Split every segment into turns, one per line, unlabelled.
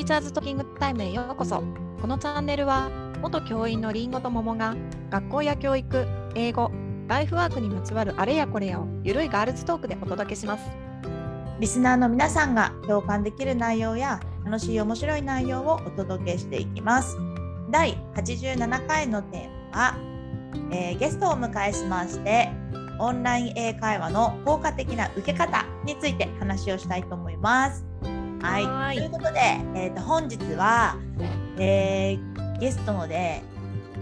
ーチャーズトーキングタイムへようこそ。このチャンネルは元教員のりんごと桃が学校や教育英語ライフワークにまつわるあれやこれやをゆるいガールズトークでお届けします。
リスナーの皆さんが共感できる内容や楽しい面白い内容をお届けしていきます。第87回のテーマは、えー、ゲストをお迎えしましてオンライン英会話の効果的な受け方について話をしたいと思います。はいということで、えーと、本日は、えー、ゲストので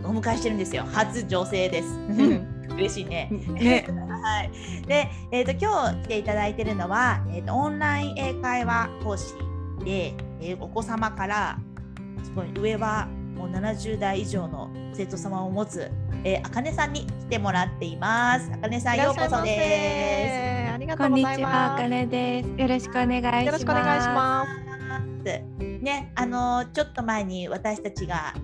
お迎えしてるんですよ初女性です。嬉しいね。ね はい。で、えっ、ー、と今日来ていただいてるのは、えっ、ー、とオンライン英会話講師で、えー、お子様からすごい上はもう70代以上の生徒様を持つ、えー、あかねさんに来てもらっています。あかねさんようこそです。
ありがとうございます。あ
かねです。よろしくお願いします。よろしくお願いします。
ね、あのちょっと前に私たちが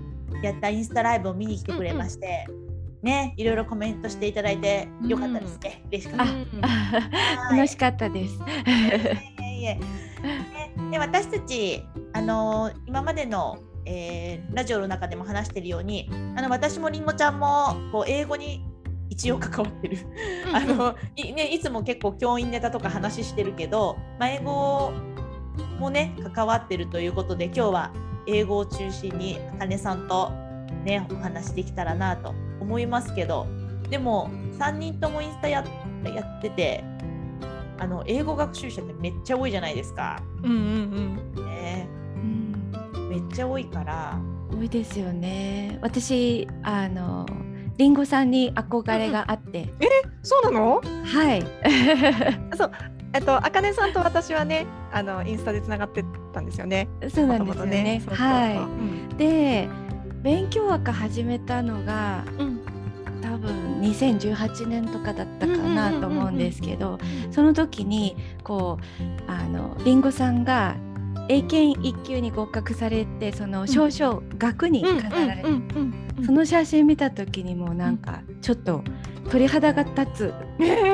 やったインスタライブを見に来てくれまして、うんうん、ね、いろいろコメントしていただいてよかったですね。うん、嬉しかった。
楽しかったです。
いえで私たちあの今までのえー、ラジオの中でも話してるようにあの私もりんごちゃんもこう英語に一応関わってる。あのい,、ね、いつも結構教員ネタとか話してるけど、まあ、英語もね関わってるということで今日は英語を中心にあかさんとねお話できたらなと思いますけどでも3人ともインスタややっててあの英語学習者ってめっちゃ多いじゃないですか。うんうんうん。ね、うん、めっちゃ多いから
多いですよね。私あのりんごさんに憧れがあって。え
そうなの？
はい。
そうえっと、あかねさんと私はね、あのインスタでつながってたんですよね。
そうなんですよね。ねはい、うん、で、勉強枠始めたのが、うん、多分2018年とかだったかなと思うんですけど、その時にこうあのりんごさんが英検1級に合格されてその少々学に飾られてその写真見た時にもうなんかちょっと鳥肌が立つ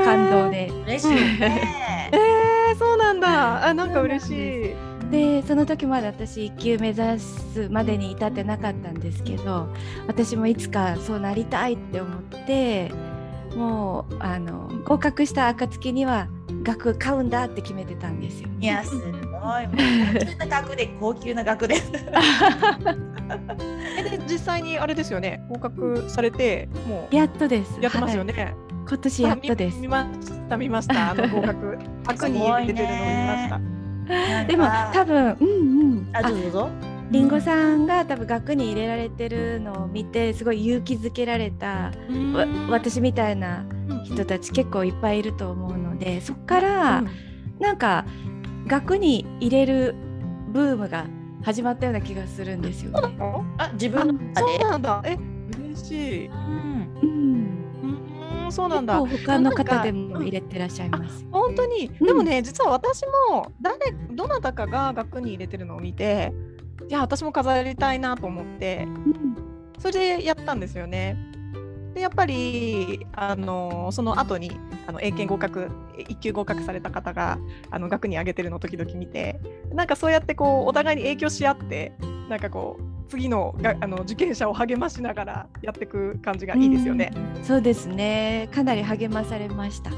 感動で。
嬉しいね。
えー、そうなんだ。あなんか嬉しい。
でその時まで私1級目指すまでに至ってなかったんですけど私もいつかそうなりたいって思ってもうあの合格した暁には額買うんだって決めてたんですよ、
いやすごい。高級な額で高級な額で。
えで実際にあれですよね。合格されても
うやっとです。
やってますよね、はい、
今年やっとです。
見ました見ましたあの 合格。額に入れてるのを見ました。
でも多分うんうん。
あどうぞどうぞ。
りんごさんが多分額に入れられてるのを見てすごい勇気づけられた私みたいな人たち結構いっぱいいると思うのでそこからなんか額に入れるブームが始まったような気がするんですよね。
あ自分の
そうなんだえ嬉しい。うんそうなんだ。
他の方でも入れてらっしゃいます。
本当に、でもね、実は私も誰どなたかが額に入れてるのを見て、いや私も飾りたいなと思って、それでやったんですよね。でやっぱりあのその後にあの英検合格1級合格された方があの学に上げてるのを時々見てなんかそうやってこうお互いに影響し合ってなんかこう次のがあの受験者を励ましながらやっていく感じがいいですよね。
うそうですね。かなり励まされました。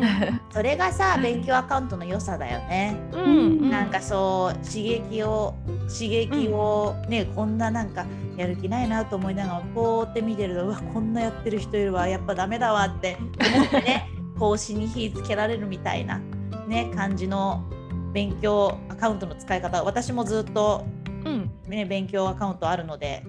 それがさ勉強アカウントの良さだよね。うん、なんかそう刺激を刺激をね、うん、こんななんかやる気ないなと思いながらこうって見てるとうわこんなやってる人いるわやっぱダメだわって思ってね 講師に火つけられるみたいなね感じの勉強アカウントの使い方私もずっとうんね、勉強アカウントあるので、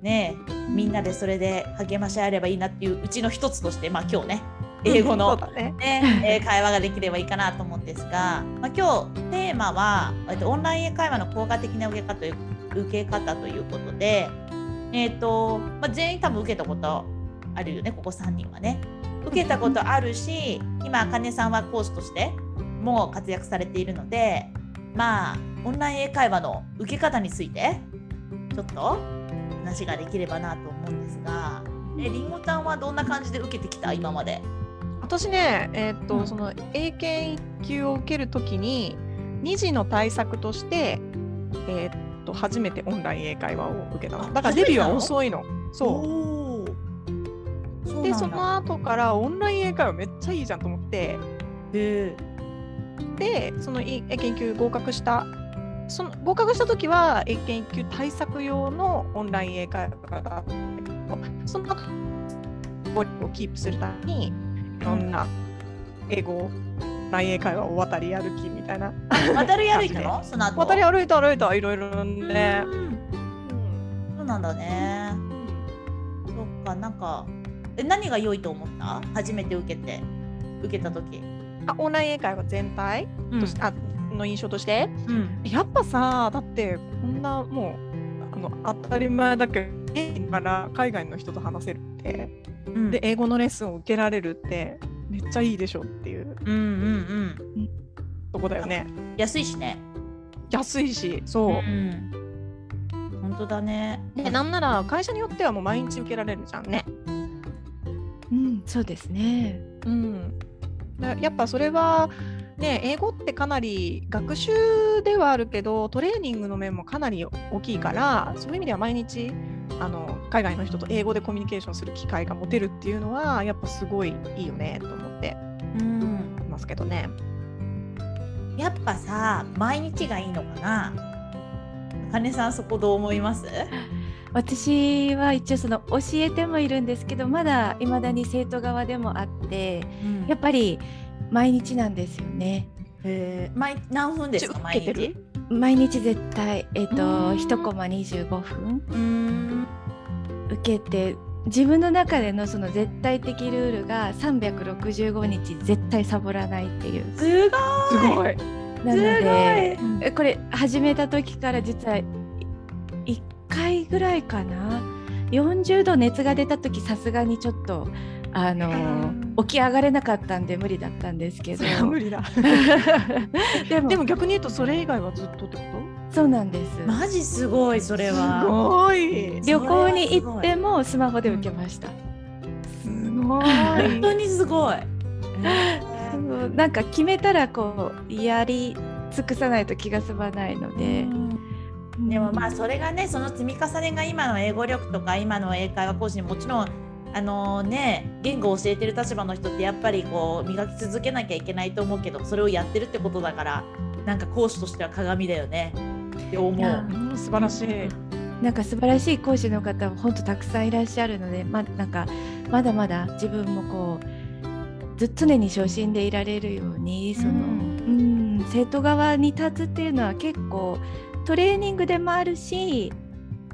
ね、みんなでそれで励まし合えればいいなっていううちの一つとして、まあ、今日ね英語のね、ね会話ができればいいかなと思うんですが、まあ、今日テーマはオンライン英会話の効果的な受け方という受け方ということで、えーとまあ、全員多分受けたことあるよねここ3人はね。受けたことあるし今あかねさんは講師としても活躍されているのでまあオンライン英会話の受け方についてちょっと話ができればなと思うんですがえりんごちゃんはどんな感じで受けてきた？今まで。
私ね、えー、っと、うん、その英検1級を受けるときに2次の対策としてえー、っと初めてオンライン英会話を受けたの。だからデビューは遅いの。そう。でその後からオンライン英会話めっちゃいいじゃんと思って。でその英研究合格したその合格した時は英研究対策用のオンライン英会話だったけどそのをキープするためにいろんな英語ライン英会話を渡り歩きみたいな。
渡り歩いたの？その後？
渡り歩いた歩いたいろいろね、う
ん。そうなんだね。そっかなんかえ何が良いと思った初めて受けて受けた時。
あオンライン英会話全体？とし、うん、あの印象として、うん、やっぱさだってこんなもうあの当たり前だけどから海外の人と話せるって、うん、で英語のレッスンを受けられるってめっちゃいいでしょっていう。うんうん。うん。とこだよね。
安いしね。
安いしそう、うん、
本当だね。
でなんなら会社によってはもう毎日受けられるじゃんね。
うん。そうですね。うん
やっぱそれはね、英語ってかなり学習ではあるけどトレーニングの面もかなり大きいからそういう意味では毎日あの海外の人と英語でコミュニケーションする機会が持てるっていうのはやっぱすごいいいよねと思って。うん。いますけどね。
やっぱさ毎日がいいのかな？金さんそこどう思います？
私は一応その教えてもいるんですけどまだいまだに生徒側でもあって、うん、やっぱり毎日なんですよね。
えー、毎何分ですか毎日？
毎日絶対えっ、ー、と一コマ25分。受けて。自分の中でのその絶対的ルールが365日絶対サボらないっていう。
すご
い。
なのでこれ始めた時から実は1回ぐらいかな？40度熱が出た時さすがにちょっとあの起き上がれなかったんで無理だったんですけど。
無理だ。でもでも逆に言うとそれ以外はずっとってこと？
そうなんです。
マジすごいそれは。
すごい。
旅行に行ってもスマホで受けました、
すごい。
本当にすごい、
なんか決めたらこうやり尽くさないと気が済まないので、
でもまあそれがねその積み重ねが今の英語力とか今の英会話講師にもちろんあのね言語を教えてる立場の人ってやっぱりこう磨き続けなきゃいけないと思うけどそれをやってるってことだからなんか講師としては鏡だよねって思う。
素晴らしい。
なんか素晴らしい講師の方本当たくさんいらっしゃるので、まなんかまだまだ自分もこうず常に初心でいられるようにその、うん、うん生徒側に立つっていうのは結構トレーニングでもあるし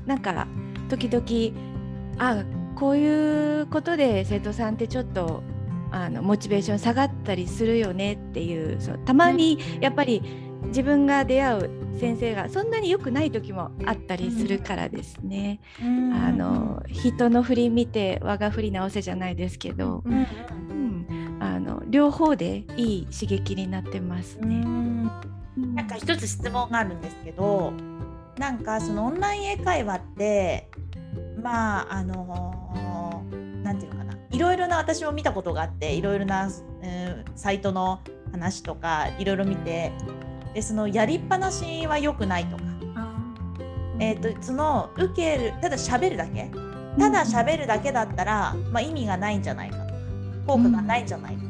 なんか時々あこういうことで生徒さんってちょっとあのモチベーション下がったりするよねっていうそうたまにやっぱり自分が出会う先生がそんなに良くない時もあったりするからですね、うん、あの人の振り見て我が振り直せじゃないですけど、うん、うん、あの両方でいい刺激になってますね。うん、
なんか一つ質問があるんですけどなんかそのオンライン英会話ってまああの何て言うのかな。いろいろな私も見たことがあっていろいろな、えー、サイトの話とかいろいろ見てでそのやりっぱなしは良くないとか、えーと、その受けるただ喋るだけ。ただ喋るだけだったら、まあ、意味がないんじゃないかとか。効果がないんじゃないか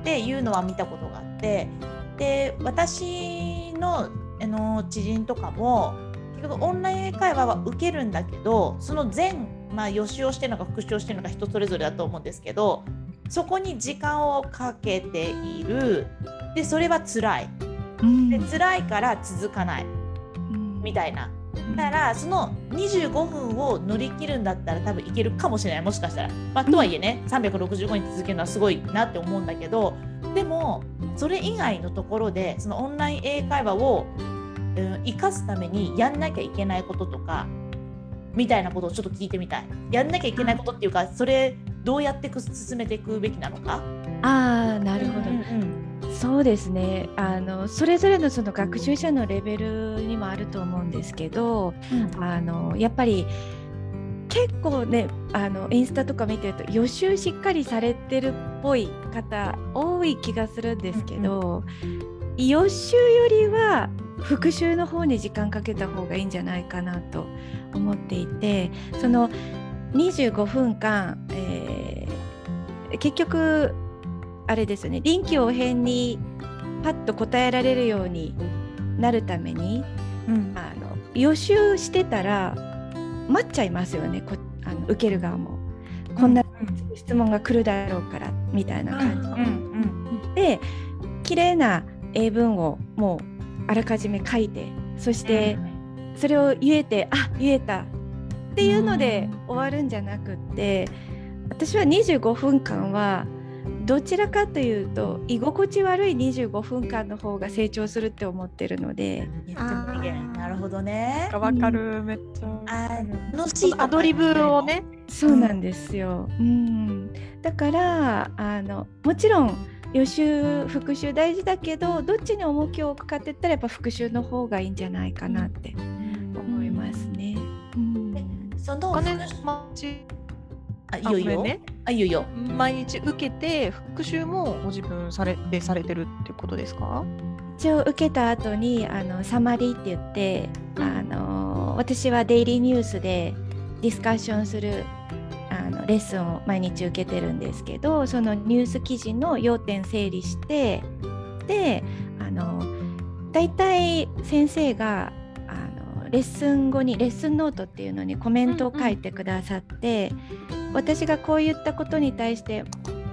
っていうのは見たことがあって。で私のあの知人とかも局オンライン英会話は受けるんだけどその全まあ予習をしてるのか復習をしてるのか人それぞれだと思うんですけどそこに時間をかけている。でそれは辛い、うん、で辛いから続かない、うん、みたいな。だからその25分を乗り切るんだったら多分いけるかもしれない。もしかしたら、まあ、とはいえね365日続けるのはすごいなって思うんだけどでもそれ以外のところでそのオンライン英会話をうん、生かすためにやんなきゃいけないこととかみたいなことをちょっと聞いてみたい。やんなきゃいけないことっていうかそれどうやって進めていくべきなのか？
ああなるほど、うんうん、そうですね。あのそれぞれのその学習者のレベルにもあると思うんですけど、うん、あのやっぱり結構ねあのインスタとか見てると予習しっかりされてるっぽい方多い気がするんですけど、うんうん予習よりは復習の方に時間かけた方がいいんじゃないかなと思っていてその25分間、えー、結局あれですよね臨機応変にパッと答えられるようになるために、うん、あの予習してたら待っちゃいますよねこあの受ける側も。こんな質問が来るだろうからみたいな感じ、うんうん、で綺麗な英文をもうあらかじめ書いてそしてそれを言えてあ言えた。っていうので終わるんじゃなくって私は25分間はどちらかというと居心地悪い25分間の方が成長するって思ってるので。
なるほどね。
わかる、めっちゃ。
あ
のアドリブをね。
そうなんですよ、うん、だからあのもちろん予習復習大事だけどどっちに重きを置くかって言ったらやっぱ復習の方がいいんじゃないかなって思いますね。うん、
そのあ、いよいよ。ね、あ、いよいよ。
毎日受けて復習もご自分されでされてるっていうことですか？
一応受けた後にあのサマリーって言って、あの私はデイリーニュースでディスカッションするあのレッスンを毎日受けてるんですけど、そのニュース記事の要点整理してで、あのだいたい先生がレッスン後にレッスンノートっていうのにコメントを書いてくださって、うんうん、私がこう言ったことに対して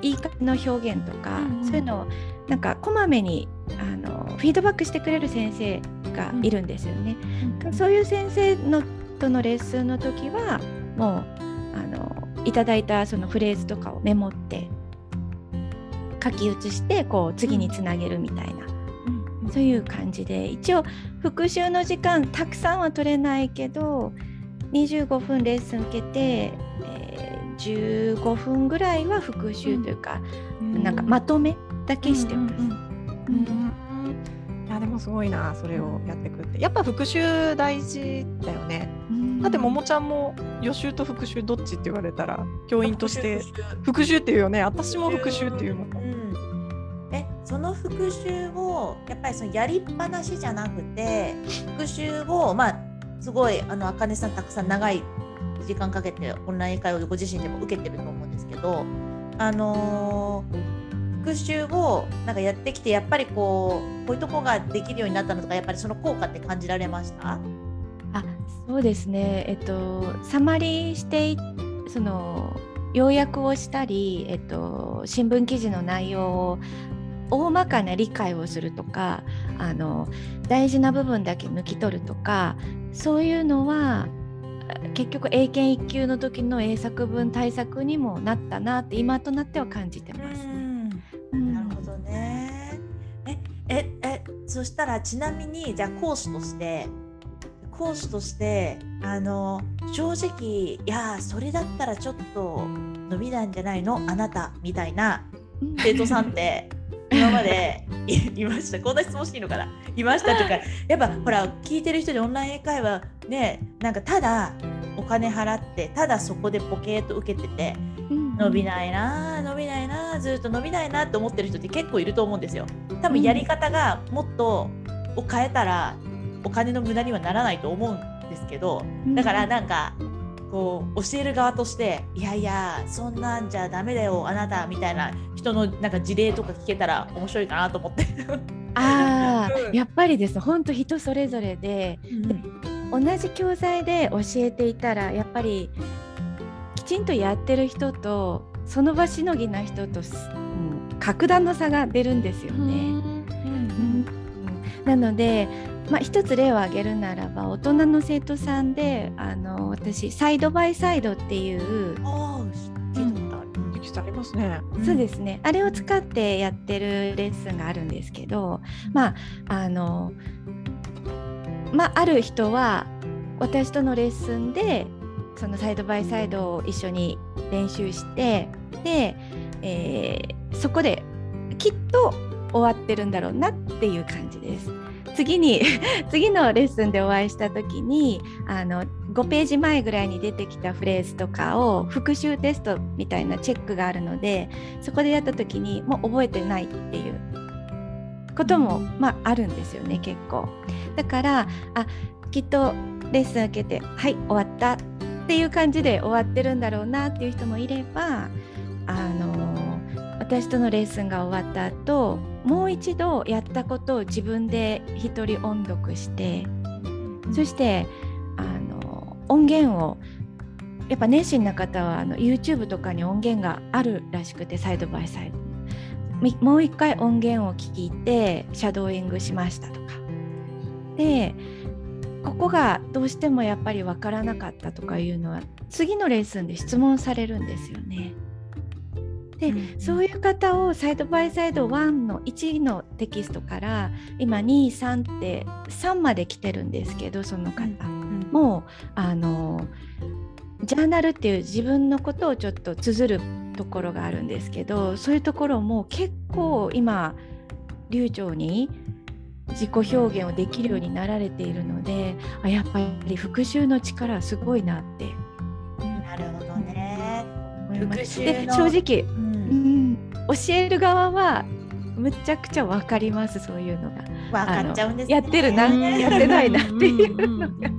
言い方の表現とか、うんうん、そういうのをなんかこまめにあのフィードバックしてくれる先生がいるんですよね。うん、そういう先生のとのレッスンの時はもうあのいただいたそのフレーズとかをメモって書き写してこう次につなげるみたいな。そういう感じで一応復習の時間たくさんは取れないけど25分レッスン受けて、えー、15分ぐらいは復習というか、うん、なんかまとめだけしてます。
いやでもすごいなそれをやってくって。やっぱ復習大事だよね。だってももちゃんも予習と復習どっちって言われたら教員として。復習っていうよね。私も復習っていうもん。
その復習をやっぱりそのやりっぱなしじゃなくて復習をまあすごいあのあかねさんたくさん長い時間かけてオンライン会をご自身でも受けてると思うんですけどあのー、復習をなんかやってきてやっぱりこうこういうとこができるようになったのとかやっぱりその効果って感じられました？
あそうですね。えっとサマリーしてその要約をしたり、えっと、新聞記事の内容を大まかな理解をするとかあの大事な部分だけ抜き取るとかそういうのは結局英検1級の時の英作文対策にもなったなって今となっては感じてます。
そしたらちなみにじゃあ講師として講師としてあの正直いやそれだったらちょっと伸びないんじゃないの？あなたみたいな生徒さんって今までいました。こんな質問していいのかな？いましたとかやっぱほら聞いてる人でオンライン英会話ねなんかただお金払ってただそこでポケーと受けてて、伸びないな伸びないなずっと伸びないなって思ってる人って結構いると思うんですよ。多分やり方がもっとを変えたらお金の無駄にはならないと思うんですけどだからなんかこう教える側としていやいやそんなんじゃダメだよあなたみたいな人のなんか事例とか聞けたら面白いかなと思って。
ああ、やっぱりです。本当人それぞれで、うん、同じ教材で教えていたらやっぱりきちんとやってる人とその場しのぎな人と、うん、格段の差が出るんですよね。うん、うん、なのでまあ、一つ例を挙げるならば大人の生徒さんであの私サイドバイサイドっていう
あありますね、
そうですね。あれを使ってやってるレッスンがあるんですけどまああのまあある人は私とのレッスンでそのサイドバイサイドを一緒に練習してで、えー、そこできっと終わってるんだろうなっていう感じです。次に 次のレッスンでお会いした時にあの5ページ前ぐらいに出てきたフレーズとかを復習テストみたいなチェックがあるのでそこでやった時にもう覚えてないっていうことも、まあ、あるんですよね結構。だからあきっとレッスン受けて「はい終わった」っていう感じで終わってるんだろうなっていう人もいればあの私とのレッスンが終わった後もう一度やったことを自分で一人音読してそしてあの音源をやっぱ熱心な方はあの YouTube とかに音源があるらしくてサイドバイサイド。もう一回音源を聞いてシャドーイングしましたとか。でここがどうしてもやっぱり分からなかったとかいうのは次のレッスンで質問されるんですよね。で、うん、そういう方をサイドバイサイド1の1のテキストから今23って3まで来てるんですけどその方、もうあのジャーナルっていう自分のことをちょっと綴るところがあるんですけどそういうところも結構今流暢に自己表現をできるようになられているのであやっぱり復習の力すごいなって。
なるほどね。
で正直、うん、うん、教える側はむちゃくちゃ分かりますそういうのが。
分かっちゃうんです、
ね、やってるなやってないなっていうのが。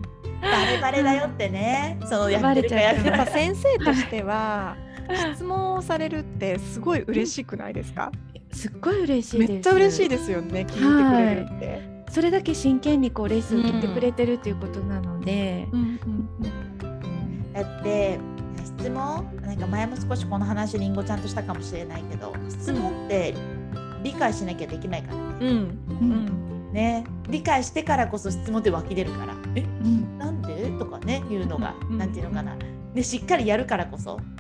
バレバレだよってね、その
やってるかやっぱ先生としては質問をされるってすごい嬉しくないですか？
すっごい嬉しい
めっちゃ嬉しいですよね聞いてくれるって、はい、
それだけ真剣にこうレッスン受けてくれてるっていうことなので、
だって質問なんか前も少しこの話りんごちゃんとしたかもしれないけど質問って理解しなきゃできないからね。うん。うん。ね、理解してからこそ質問って湧き出るから「え、うん、なんで?」とかねいうのが、うん、なんていうのかな。でしっかりやるからこそ、うん、うん、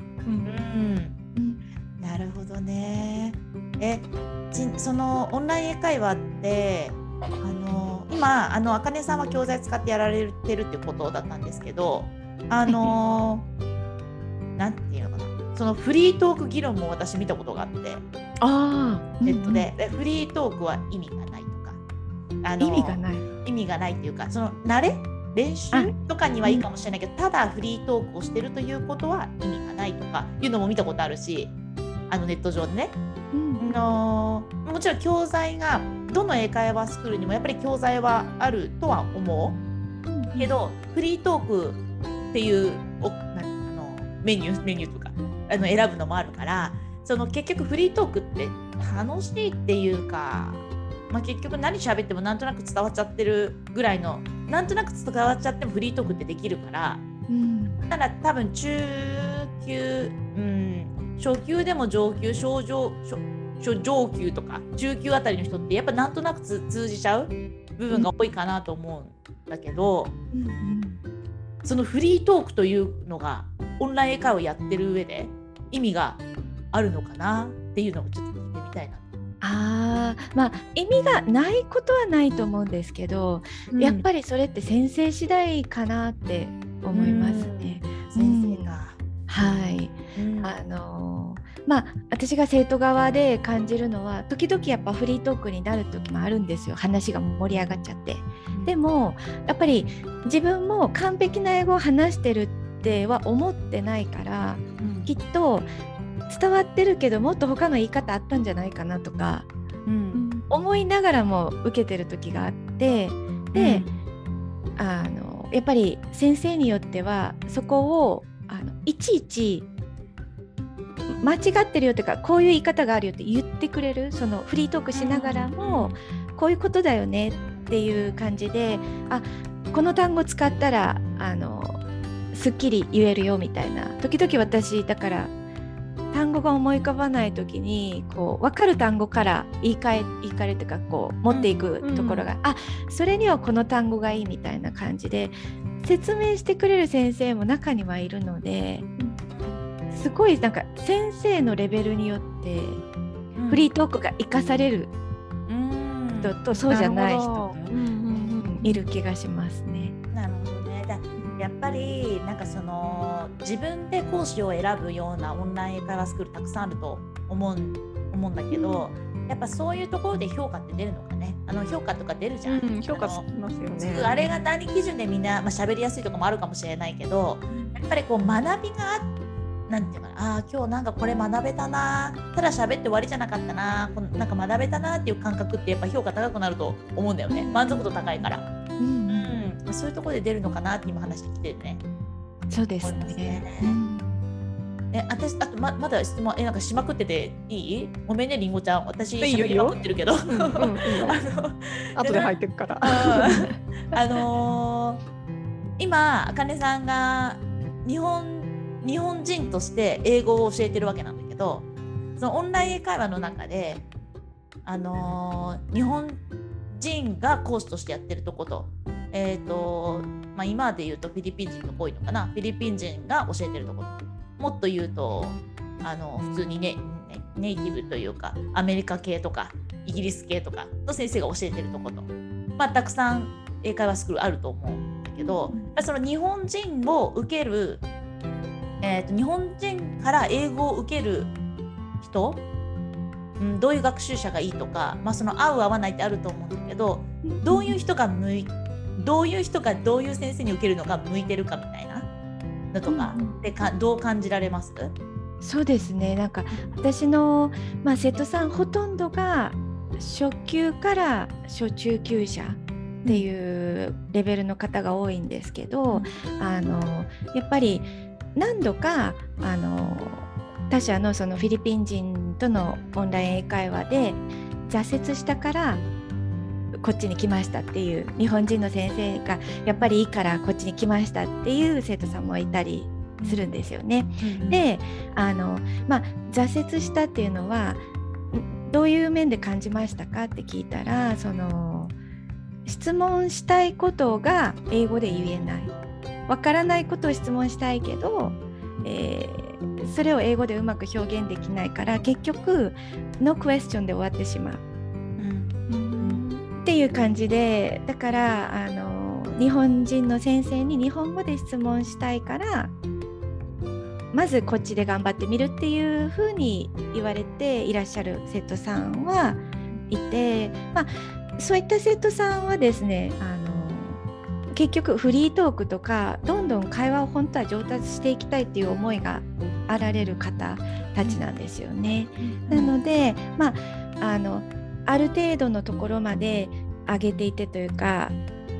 なるほどね。えそのオンライン英会話ってあの今あの茜さんは教材使ってやられてるってことだったんですけどあの なんていうのかな。そのフリートーク議論も私見たことがあって。あネットで。でフリートークは意味がないとか。
あの意味がない。
意味がないっていうかその慣れ練習とかにはいいかもしれないけど、ただフリートークをしてるということは意味がないとかいうのも見たことあるしあのネット上でね。うん、のもちろん教材がどの英会話スクールにもやっぱり教材はあるとは思う、うん、けどフリートークっていうおなあのメニュー メニューとかあの選ぶのもあるからその結局フリートークって楽しいっていうか、まあ、結局何喋ってもなんとなく伝わっちゃってるぐらいのなんとなく伝わっちゃってもフリートークってできるから、うん、ただ多分中級、うん、初級でも上級症状上級とか中級あたりの人ってやっぱなんとなく通じちゃう部分が多いかなと思うんだけど、うんうん、そのフリートークというのがオンライン英会話をやってる上で意味があるのかなっていうのをちょっと聞いてみたいな。
あまあ意味がないことはないと思うんですけど、うん、やっぱりそれって先生次第かなって思いますね。
先生が、
はい、あのまあ私が生徒側で感じるのは時々やっぱフリートークになる時もあるんですよ。話が盛り上がっちゃって。でもやっぱり自分も完璧な英語を話してるっては思ってないから、うん、きっと伝わってるけどもっと他の言い方あったんじゃないかなとか、うん、思いながらも受けてる時があってで、うん、あのやっぱり先生によってはそこをあのいちいち間違ってるよとかこういう言い方があるよって言ってくれるそのフリートークしながらも、こういうことだよねっていう感じであこの単語使ったらあのすっきり言えるよみたいな。時々私だから単語が思い浮かばない時にこう分かる単語から言い換え言い換えとかこう持っていくところが、うんうん、あそれにはこの単語がいいみたいな感じで説明してくれる先生も中にはいるので、すごいなんか先生のレベルによってフリートークが生かされる人とそうじゃない人がいる気がしますね。
なるほどね。だやっぱりなんかその自分で講師を選ぶようなオンライン英会話スクールたくさんあると思う思うんだけど、やっぱそういうところで評価って出るのかね。あの評価とか出るじゃん、うん、
評価つきますよね。
あれが何基準でみんな、まあ、喋りやすいとかもあるかもしれないけどやっぱりこう学びがあっなんていうかなあ今日なんかこれ学べたなただ喋って終わりじゃなかったなこのなんか学べたなっていう感覚ってやっぱ評価高くなると思うんだよね。満足度高いから、うん、うん、そういうところで出るのかなって今話してきてるね
そうですね。
え、私、あと、ま、まだ質問、え、なんかしまくってていい？ごめんね、りんごちゃん、私、しまくってるけど。あの、
後で入ってくから。
あのー、今、あかねさんが。日本、日本人として英語を教えてるわけなんだけど。そのオンライン英会話の中で。あのー、日本人が講師としてやってるとこと。え、ー、と、まあ、今で言うとフィリピン人が多いのかな？フィリピン人が教えてるところ。もっと言うとあの普通にねネイティブというかアメリカ系とかイギリス系とかの先生が教えてるとこと、まあ、たくさん英会話スクールあると思うんだけどその日本人を受ける、えーと、日本人から英語を受ける人、うん、どういう学習者がいいとか、まあ、その合う合わないってあると思うんだけどどういう人が向いどういう人がどういう先生に受けるのが向いてるかみたいな？のとかでか、どう感じられます？
そうですね。なんか私の、まあ、生徒さんほとんどが初級から初中級者っていうレベルの方が多いんですけど、あのやっぱり何度かあの他社のそのフィリピン人とのオンライン英会話で挫折したからこっちに来ましたっていう日本人の先生がやっぱりいいからこっちに来ましたっていう生徒さんもいたりするんですよね。うん、であの、まあ、挫折したっていうのはどういう面で感じましたかって聞いたらその質問したいことが英語で言えないわからないことを質問したいけど、えー、それを英語でうまく表現できないから結局ノークエスチョンで終わってしまう。っていう感じでだからあの日本人の先生に日本語で質問したいからまずこっちで頑張ってみるっていうふうに言われていらっしゃる生徒さんはいて、まあ、そういった生徒さんはですねあの結局フリートークとかどんどん会話を本当は上達していきたいっていう思いがあられる方たちなんですよね。なので、まあ、あのある程度のところまで上げていてというか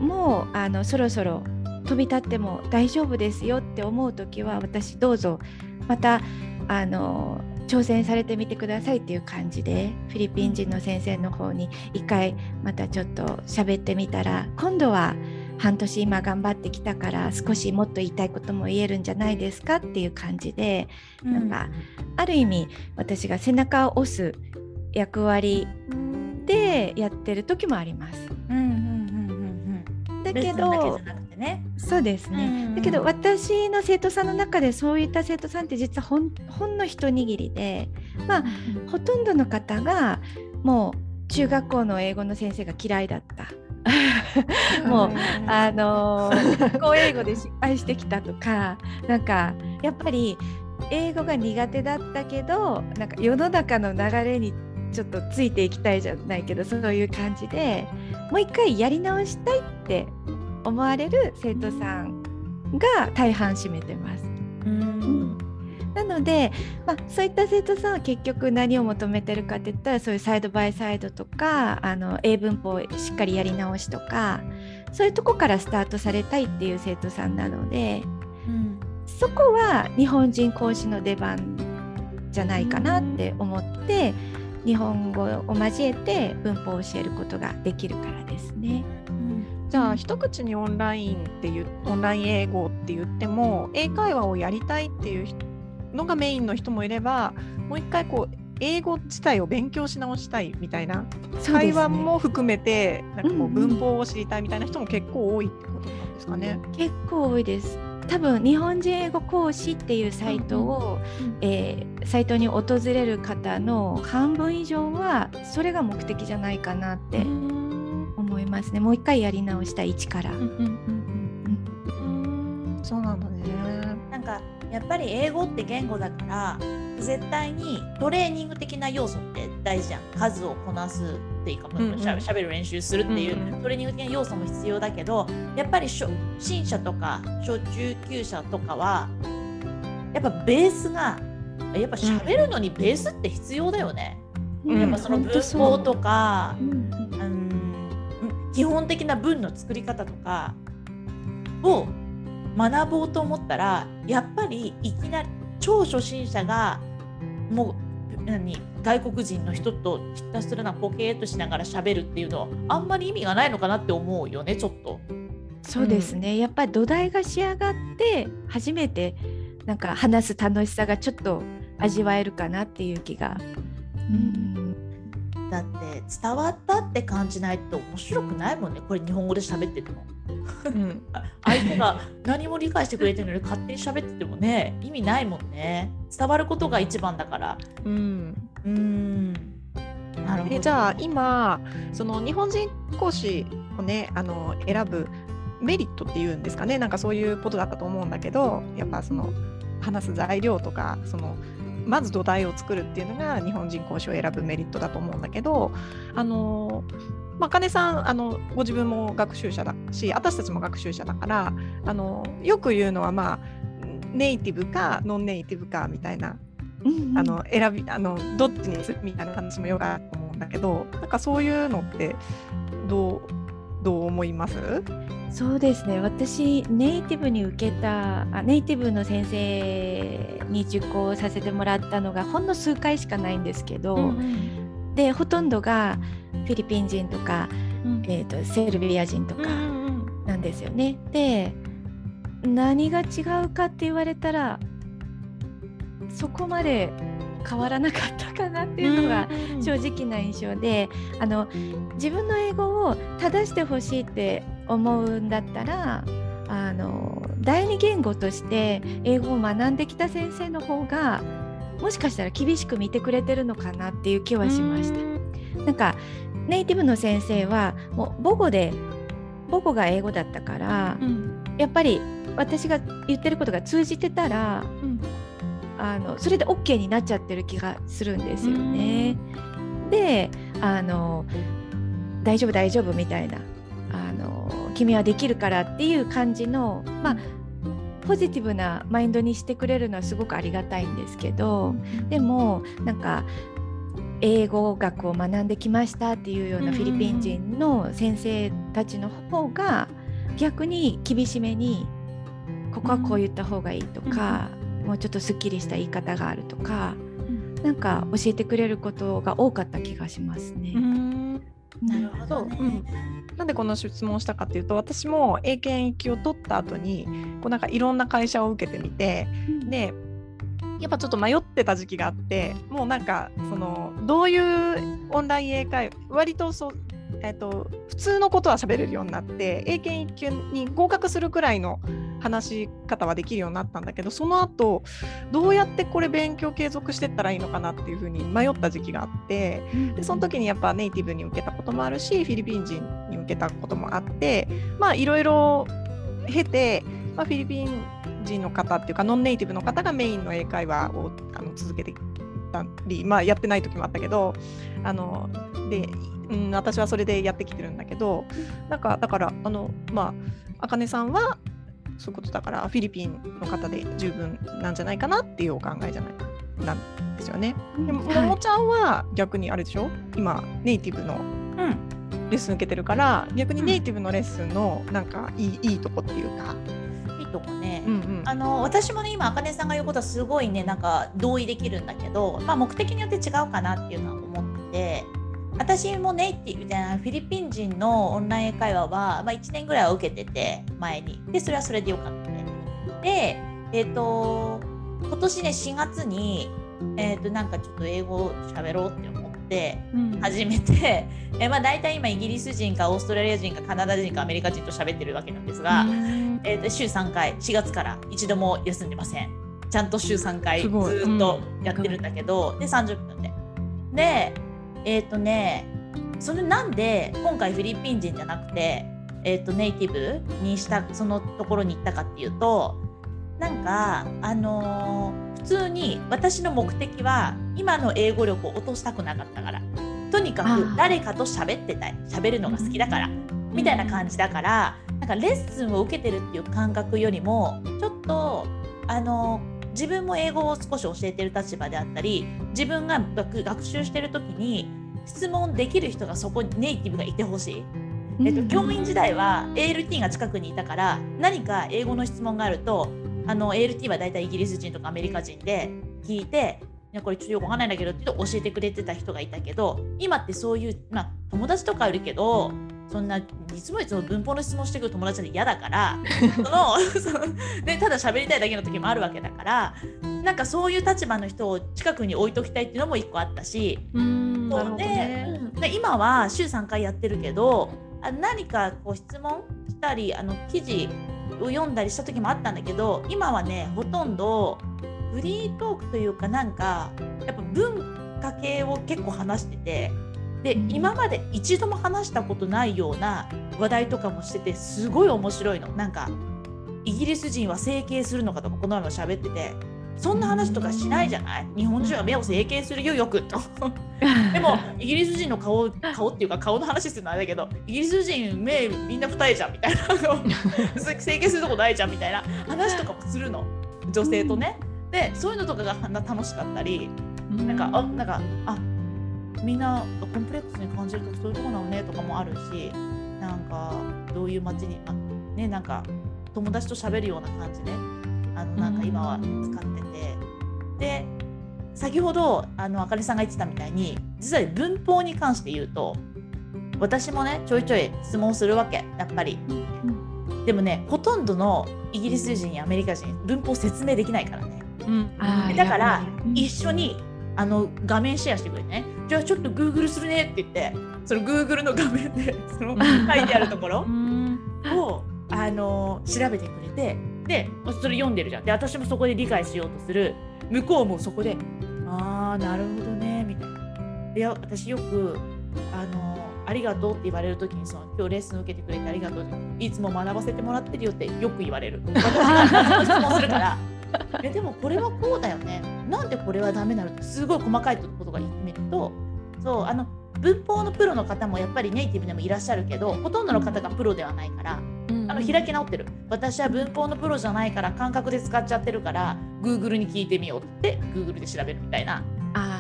もうあのそろそろ飛び立っても大丈夫ですよって思う時は私どうぞまたあの挑戦されてみてくださいっていう感じでフィリピン人の先生の方に一回またちょっと喋ってみたら今度は半年今頑張ってきたから少しもっと言いたいことも言えるんじゃないですかっていう感じで、うん、なんかある意味私が背中を押す役割でやってる時もあります。だけどそうですね、うんうん、だけど私の生徒さんの中でそういった生徒さんって実はほんほんの一握りで、まあ、うん、ほとんどの方がもう中学校の英語の先生が嫌いだった。もう、あのー、学英語で失敗してきたとかなんかやっぱり英語が苦手だったけどなんか世の中の流れにちょっとついていきたいじゃないけどそういう感じでもう一回やり直したいって思われる生徒さんが大半占めてます。うんなので、まあ、そういった生徒さんは結局何を求めてるかっていったらそういうサイドバイサイドとかあの英文法をしっかりやり直しとかそういうとこからスタートされたいっていう生徒さんなので、うん、そこは日本人講師の出番じゃないかなって思って。うん日本語を交えて文法を教えることができるからですね。
うん、じゃあ一口にオンラインっていうオンライン英語って言っても英会話をやりたいっていうのがメインの人もいればもう一回こう英語自体を勉強し直したいみたいな、ね、会話も含めてなんかこう文法を知りたいみたいな人も結構多いってことなんですかね。
うん、結構多いです。多分日本人英語講師っていうサイトを、うん、えー、サイトに訪れる方の半分以上はそれが目的じゃないかなって思いますね。もう一回やり直した一から。
そうなんだね。
なんかやっぱり英語って言語だから絶対にトレーニング的な要素って大事じゃん数をこなすっていうか、うんうん、しゃべる練習するっていうトレーニング的な要素も必要だけどやっぱり初心者とか初中級者とかはやっぱベースがやっぱ喋るのにベースって必要だよね。うん、やっぱその文法とか、うん、基本的な文の作り方とかを学ぼうと思ったらやっぱりいきなり超初心者がもう何外国人の人とひたすらなポケーっとしながら喋るっていうのはあんまり意味がないのかなって思うよねちょっと。
そうですね、うん、やっぱり土台が仕上がって初めてなんか話す楽しさがちょっと味わえるかなっていう気が。
うん、だって伝わったって感じないと面白くないもんねこれ日本語で喋ってても。うん、相手が何も理解してくれてるのに勝手に喋っててもね意味ないもんね。伝わることが一番だから。うん、うん。
なるほど。じゃあ今その日本人講師をねあの選ぶメリットっていうんですかね。なんかそういうことだったと思うんだけどやっぱその話す材料とかそのまず土台を作るっていうのが日本人講師を選ぶメリットだと思うんだけどあのまあ、金さんあのご自分も学習者だし私たちも学習者だからあのよく言うのはまあネイティブかノンネイティブかみたいな、うんうん、あの選びあのどっちにするみたいな話もよくあると思うんだけどなんかそういうのってどうどう思います？
そうですね。私ネイティブに受けたあネイティブの先生に受講させてもらったのがほんの数回しかないんですけど、うんうん、でほとんどがフィリピン人とか、うん、えーと、セルビア人とかなんですよね。うん。うん、で何が違うかって言われたらそこまで変わらなかったかなっていうのが正直な印象で、あの自分の英語を正してほしいって思うんだったらあの第二言語として英語を学んできた先生の方がもしかしたら厳しく見てくれてるのかなっていう気はしました。なんかネイティブの先生はもう母語で母語が英語だったから、うん、やっぱり私が言ってることが通じてたら、うん、あのそれで OK になっちゃってる気がするんですよね。であの大丈夫大丈夫みたいなあの君はできるからっていう感じのまあポジティブなマインドにしてくれるのはすごくありがたいんですけどでもなんか英語学を学んできましたっていうようなフィリピン人の先生たちの方が逆に厳しめにここはこう言った方がいいとか、もうちょっとすっきりした言い方があるとか、なんか教えてくれることが多かった気がしますね。
なるほど、ね、うん、
なんでこの質問したかっていうと私も英検1級を取った後にこうなんかいろんな会社を受けてみて、うん、でやっぱちょっと迷ってた時期があってもうなんかそのどういうオンライン英会割とそうえーと、普通のことは喋れるようになって英検1級に合格するくらいの話し方はできるようになったんだけどその後どうやってこれ勉強継続していったらいいのかなっていうふうに迷った時期があってでその時にやっぱネイティブに受けたこともあるしフィリピン人に受けたこともあってまあいろいろ経て、まあ、フィリピン人の方っていうかノンネイティブの方がメインの英会話をあの続けてたり、まあ、やってない時もあったけどあので、うん、私はそれでやってきてるんだけどなんかだからあのまあ茜さんはそういうことだからフィリピンの方で十分なんじゃないかなっていうお考えじゃないなんですよね。でも、ももちゃんは逆にあれでしょ？今ネイティブのレッスン受けてるから、逆にネイティブのレッスンのなんかいい,、いいとこっていうか。
とかね、うんうん、あの私もね今あかねさんが言うことはすごいねなんか同意できるんだけど、まあ、目的によって違うかなっていうのは思ってて私もネイティブみたいなフィリピン人のオンライン英会話は、まあ、1年ぐらいは受けてて前に。でそれはそれでよかったね。でえっ、ー、と今年ね4月にえー、となんかちょっと英語喋ろうって思って始めて、うん、えまあ、大体今イギリス人かオーストラリア人かカナダ人かアメリカ人と喋ってるわけなんですが、えー、と週3回。4月から。一度も休んでません。ちゃんと週3回ずっとやってるんだけど、うん、で30分で。でえっ、ー、とねそれなんで今回フィリピン人じゃなくて、えー、とネイティブにしたそのところに行ったかっていうとなんかあのー、普通に私の目的は今の英語力を落としたくなかったから。とにかく誰かと喋ってたい。喋るのが好きだから。みたいな感じだからなんかレッスンを受けてるっていう感覚よりもちょっとあの自分も英語を少し教えてる立場であったり自分が学習してる時に質問できる人がそこにネイティブがいてほしい。えっと、教員時代は ALT が近くにいたから何か英語の質問があるとあの ALT は大体イギリス人とかアメリカ人で聞いていやこれちょっとよくわかんないんだけどって教えてくれてた人がいたけど今ってそういう、まあ、友達とかいるけどそんないつもいつも文法の質問してくる友達は嫌だから そのそのでただ喋りたいだけの時もあるわけだからなんかそういう立場の人を近くに置いときたいっていうのも一個あったしそうで、ね、で今は週3回やってるけどあ何かこう質問したりあの記事を読んだりした時もあったんだけど今はねほとんどフリートークというかなんかやっぱ文化系を結構話しててで今まで一度も話したことないような話題とかもしててすごい面白いの。なんかイギリス人は整形するのかとかこの前も喋っててそんな話とかしないじゃない？日本人は目を整形するよよくと。でもイギリス人の顔顔っていうか顔の話するのはあれだけどイギリス人目みんな二重じゃんみたいな。整形するとこないじゃんみたいな。話とかもするの。女性とね。でそういうのとかが楽しかったり。なんかあなんかあみんなコンプレックスに感じるとそういうとこなのねとかもあるしなんかどういう街に、まねなんか友達と喋るような感じであのなんか今は使ってて、で先ほどあのあかりさんが言ってたみたいに実は文法に関して言うと私もねちょいちょい質問するわけやっぱり。でもねほとんどのイギリス人やアメリカ人文法説明できないからね。うん、だから一緒にあの画面シェアしてくれてねじゃあちょっとグーグルするねって言ってそのグーグルの画面で その書いてあるところ をあの調べてくれてでそれ読んでるじゃん。で私もそこで理解しようとする。向こうもそこで「ああなるほどね」みたいな。いや私よくあのありがとうって言われる時にその今日レッスン受けてくれてありがとういつも学ばせてもらってるよってよく言われる。私が質問するから えでもこれはこうだよね。なんでこれはダメなのってすごい細かいことが言ってみるとそうあの文法のプロの方もやっぱりネイティブでもいらっしゃるけどほとんどの方がプロではないから、うん、あの開き直ってる。私は文法のプロじゃないから感覚で使っちゃってるから Google に聞いてみようって Google で調べるみたいな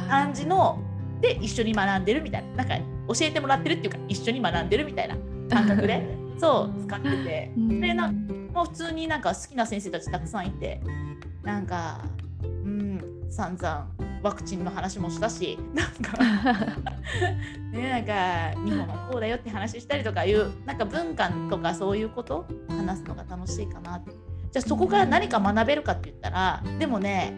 感じので一緒に学んでるみたいな。なんか教えてもらってるっていうか一緒に学んでるみたいな感覚で そう使ってて。でなもう普通になんか好きな先生たちたくさんいてなんかうん散々ワクチンの話もしたし なんかねなんか日本はこうだよって話したりとかいうなんか文化とかそういうこと話すのが楽しいかなってじゃあそこから何か学べるかって言ったらでもね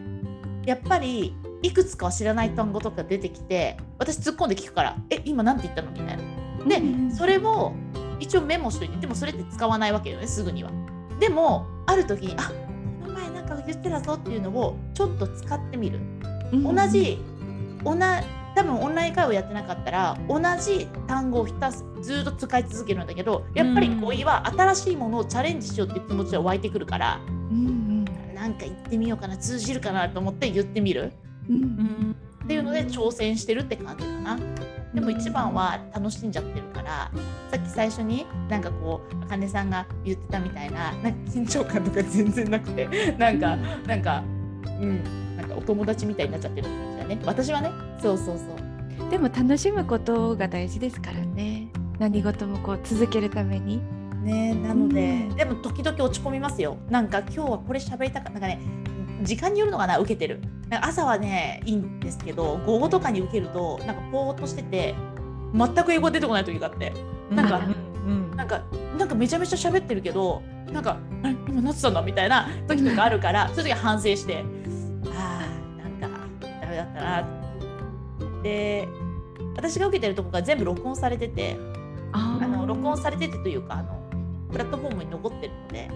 やっぱりいくつかは知らない単語とか出てきて私突っ込んで聞くから「え今何て言ったの?」みたいな。でそれも一応メモしといてでもそれって使わないわけよねすぐには。でもある時にあか言ってたぞっていうのをちょっと使ってみる、うん、同じ同多分オンライン会話やってなかったら同じ単語をひたすずっと使い続けるんだけどやっぱり語彙は新しいものをチャレンジしようっていう気持ちが湧いてくるから、うん、なんか言ってみようかな通じるかなと思って言ってみる、うん、っていうので挑戦してるって感じかな。でも一番は楽しんじゃってるからさっき最初になんかこうあかねさんが言ってたみたいななんか緊張感とか全然なくて なんかなんかうんなんかお友達みたいになっちゃってる感じだね。私はね。そうそうそう。
でも楽しむことが大事ですからね。何事もこう続けるために。
ねなので、うん、でも時々落ち込みますよ。なんか今日はこれ喋りたかった。なんかね時間によるのかな受けてる。朝はねいいんですけど午後とかに受けるとなんかぽーっとしてて全く英語出てこない時があって。なんか、うん、なんかなんかめちゃめちゃ喋ってるけどなんか今何つったのみたいな時とかあるから そういう時は反省してああなんかダメだったな。で私が受けてるとこが全部録音されててあの録音されててというかあのプラットフォームに残ってるので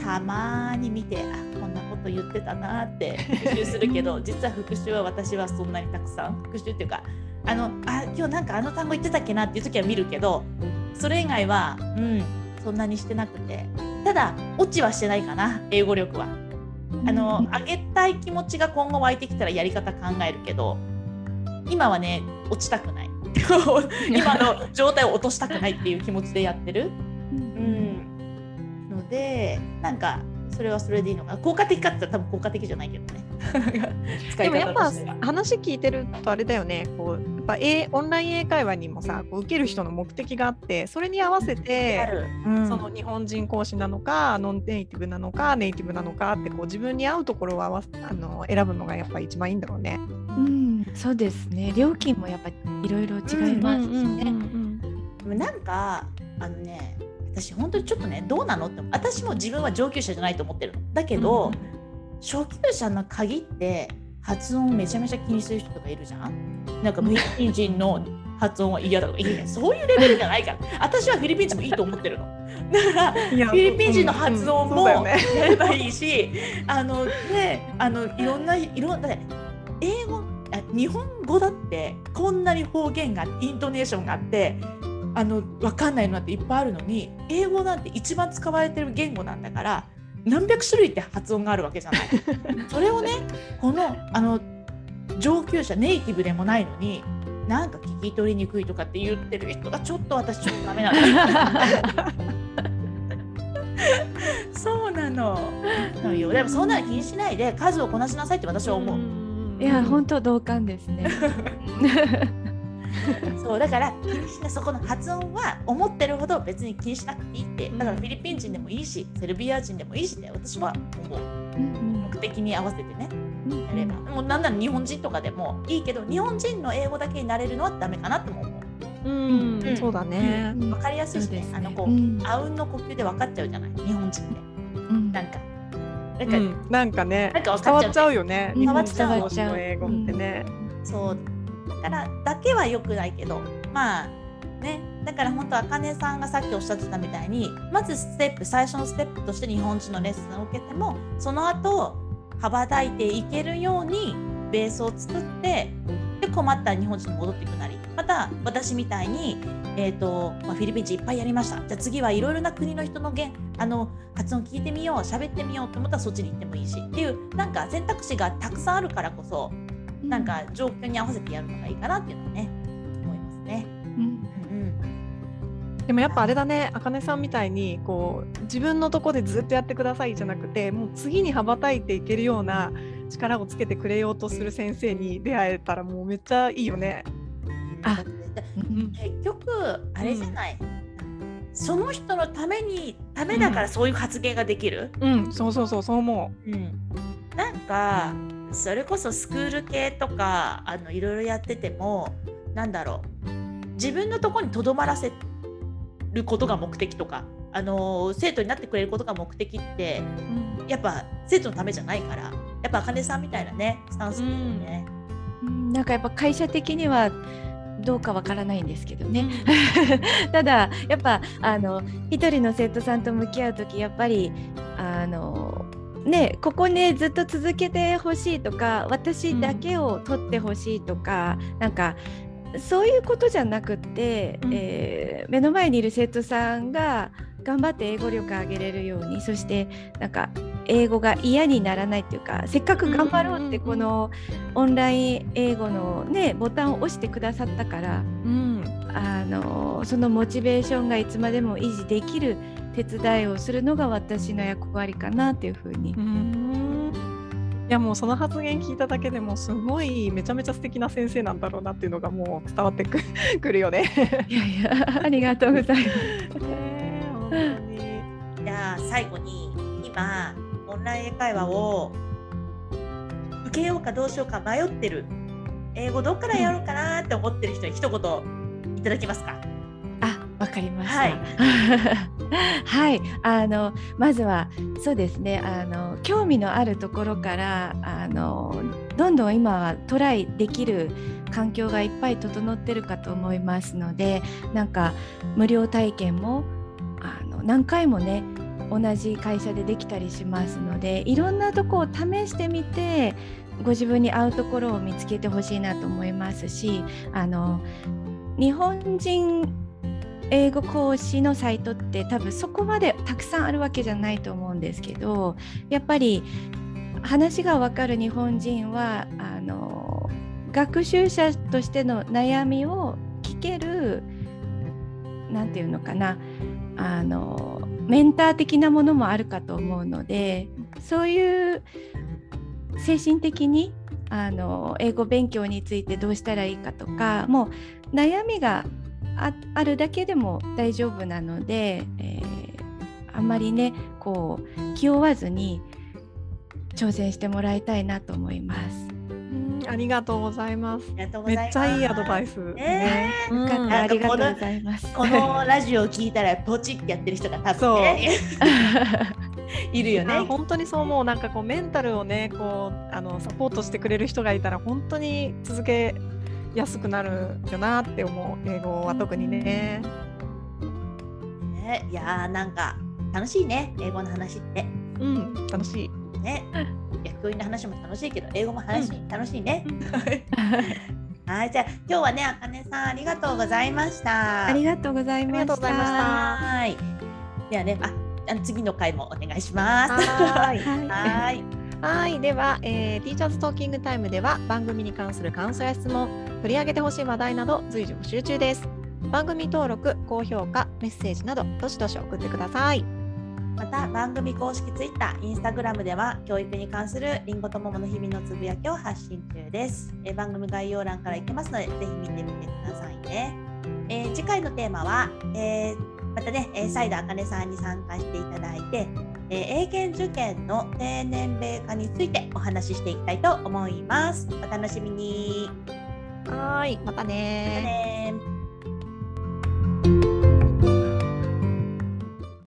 たまに見てあこんなこと言ってたなって。復習するけど実は復習は私はそんなにたくさん。復習っていうかあのあ今日なんかあの単語言ってたっけなっていう時は見るけどそれ以外はうんそんなにしてなくて。ただ落ちはしてないかな英語力は。あの上げたい気持ちが今後湧いてきたらやり方考えるけど今はね落ちたくない。今の状態を落としたくないっていう気持ちでやってる。うん、のでなんかそれはそれでいいのかな。効果的かって言ったら多分効果的じゃないけどね。
でもやっぱ話聞いてるとあれだよね。こうやっぱ、A、オンライン英会話にもさこう受ける人の目的があってそれに合わせて、うん、その日本人講師なのかノンネイティブなのかネイティブなのかってこう自分に合うところを合わあの選ぶのがやっぱ一番いいんだろうね。
うん、そうですね。料金もやっぱいろいろ違いますしね。
なんかあのね私本当にちょっとねどうなのって私も自分は上級者じゃないと思ってるの。だけど、うん、初級者の鍵って発音めちゃめちゃ気にする人とかいるじゃん。なんかフィリピン人の発音は嫌だとかいいね。そういうレベルじゃないから。私はフィリピン人もいいと思ってるの。だからフィリピン人の発音もやればいいし、あのねあのいろんないろんな英語日本語だってこんなに方言がイントネーションがあってあの分かんないのっていっぱいあるのに英語なんて一番使われてる言語なんだから何百種類って発音があるわけじゃない。それをねこのあの上級者ネイティブでもないのになんか聞き取りにくいとかって言ってる人がちょっと私ちょっとダメなの。そうなの。でもそんなの気にしないで数をこなしなさいって私は思う。
いや本当同感ですね。
そうだから気にしなそこの発音は思ってるほど別に気にしなくていいって。だからフィリピン人でもいいしセルビア人でもいいしね私は思う、目的に合わせてねやれば。もうなんなら日本人とかでもいいけど日本人の英語だけになれるのはダメかなとも思う。
うん、うん、そうだね。
わ、かりやすいしね、ね。あのこう、うん、あうんの呼吸で分かっちゃうじゃない、日本人って。うん、なんか。
なんか、うん、なんかね、なんか伝わっちゃうよね。伝わっちゃう。の英語ってね。
そう。からだけは良くないけどまあねだから本当あかねさんがさっきおっしゃってたみたいにまずステップ最初のステップとして日本人のレッスンを受けてもその後羽ばたいていけるようにベースを作ってで困ったら日本人に戻っていくなり。また私みたいに、えーとまあ、フィリピン人いっぱいやりました。じゃあ次はいろいろな国の人の言あの発音聞いてみよう喋ってみようと思ったらそっちに行ってもいいしっていうなんか選択肢がたくさんあるからこそなんか状況に合わせてやるのがいいかなっていうのはね思いますね。うん
うん、でもやっぱあれだね、あかねさんみたいにこう自分のとこでずっとやってくださいじゃなくて、もう次に羽ばたいていけるような力をつけてくれようとする先生に出会えたらもうめっちゃいいよね。
あ、結局あれじゃない？うん、その人のためにためだからそういう発言ができる？
うん、うん、そうそうそうそう思う。うん、
なんか。それこそスクール系とかあのいろいろやっててもなんだろう自分のとこにとどまらせることが目的とかあの生徒になってくれることが目的って、うん、やっぱ生徒のためじゃないからやっぱあかねさんみたいなねスタンスですよね、
うん、なんかやっぱ会社的にはどうかわからないんですけどね、ただやっぱあの一人の生徒さんと向き合う時やっぱりあのね、ここねずっと続けてほしいとか私だけを取ってほしいとか、うん、なんかそういうことじゃなくって、うん、えー、目の前にいる生徒さんが頑張って英語力上げれるようにそしてなんか英語が嫌にならないっていうかせっかく頑張ろうってこのオンライン英語のねボタンを押してくださったから、うん、あのそのモチベーションがいつまでも維持できる手伝いをするのが私の役割かなっていうふうに。
いやもうその発言聞いただけでもすごいめちゃめちゃ素敵な先生なんだろうなっていうのがもう伝わってく るよね。
いやいやありがとうございます。
じゃあ最後に今オンライン英会話を受けようかどうしようか迷ってる英語どっからやろうかなって思ってる人に一言いただけますか？
あわかりました。はい、はい、あのまずはそうですね。あの興味のあるところからあのどんどん今はトライできる環境がいっぱい整ってるかと思いますのでなんか無料体験もあの何回もね同じ会社でできたりしますのでいろんなとこを試してみてご自分に合うところを見つけてほしいなと思いますしあの日本人英語講師のサイトって多分そこまでたくさんあるわけじゃないと思うんですけどやっぱり話が分かる日本人はあの学習者としての悩みを聞ける何て言うのかなあのメンター的なものもあるかと思うのでそういう精神的にあの英語勉強についてどうしたらいいかとかもう悩みがあるだけでも大丈夫なので、えー、あんまりねこう気負わずに挑戦してもらいたいなと思います。
ありがとうございます。めっちゃいいアドバイス、
ね。ありがとうございます。
このラジオを聞いたらポチってやってる人が多分ね。いるよね。
本当にそう思う。なんかこうメンタルをね、こうあのサポートしてくれる人がいたら本当に続けやすくなるよなって思う。英語は特にね。
ね、いやなんか楽しいね。英語の話って。
うん、楽しい。
ね。教員の話も楽しいけど英語も話、うん、楽しいね。はい、じゃあ今日はね、あかねさんありがとうございました。
ありがとうございました。は
い。ではね、あ、あの次の回もお願いします。はい。はい。
はい、では、えー、ティーチャーズトーキングタイムでは番組に関する感想や質問、取り上げてほしい話題など随時募集中です。番組登録、高評価、メッセージなどどしどし送ってください。
また番組公式 Twitter、Instagram では教育に関するりんごと桃の日々のつぶやきを発信中です。え番組概要欄から行けますので、ぜひ見てみてくださいね。えー、次回のテーマは、えー、またね、再度あかねさんに参加していただいて、えー、英検受験の低年齢化についてお話ししていきたいと思います。お楽しみに。
はい、またね
またね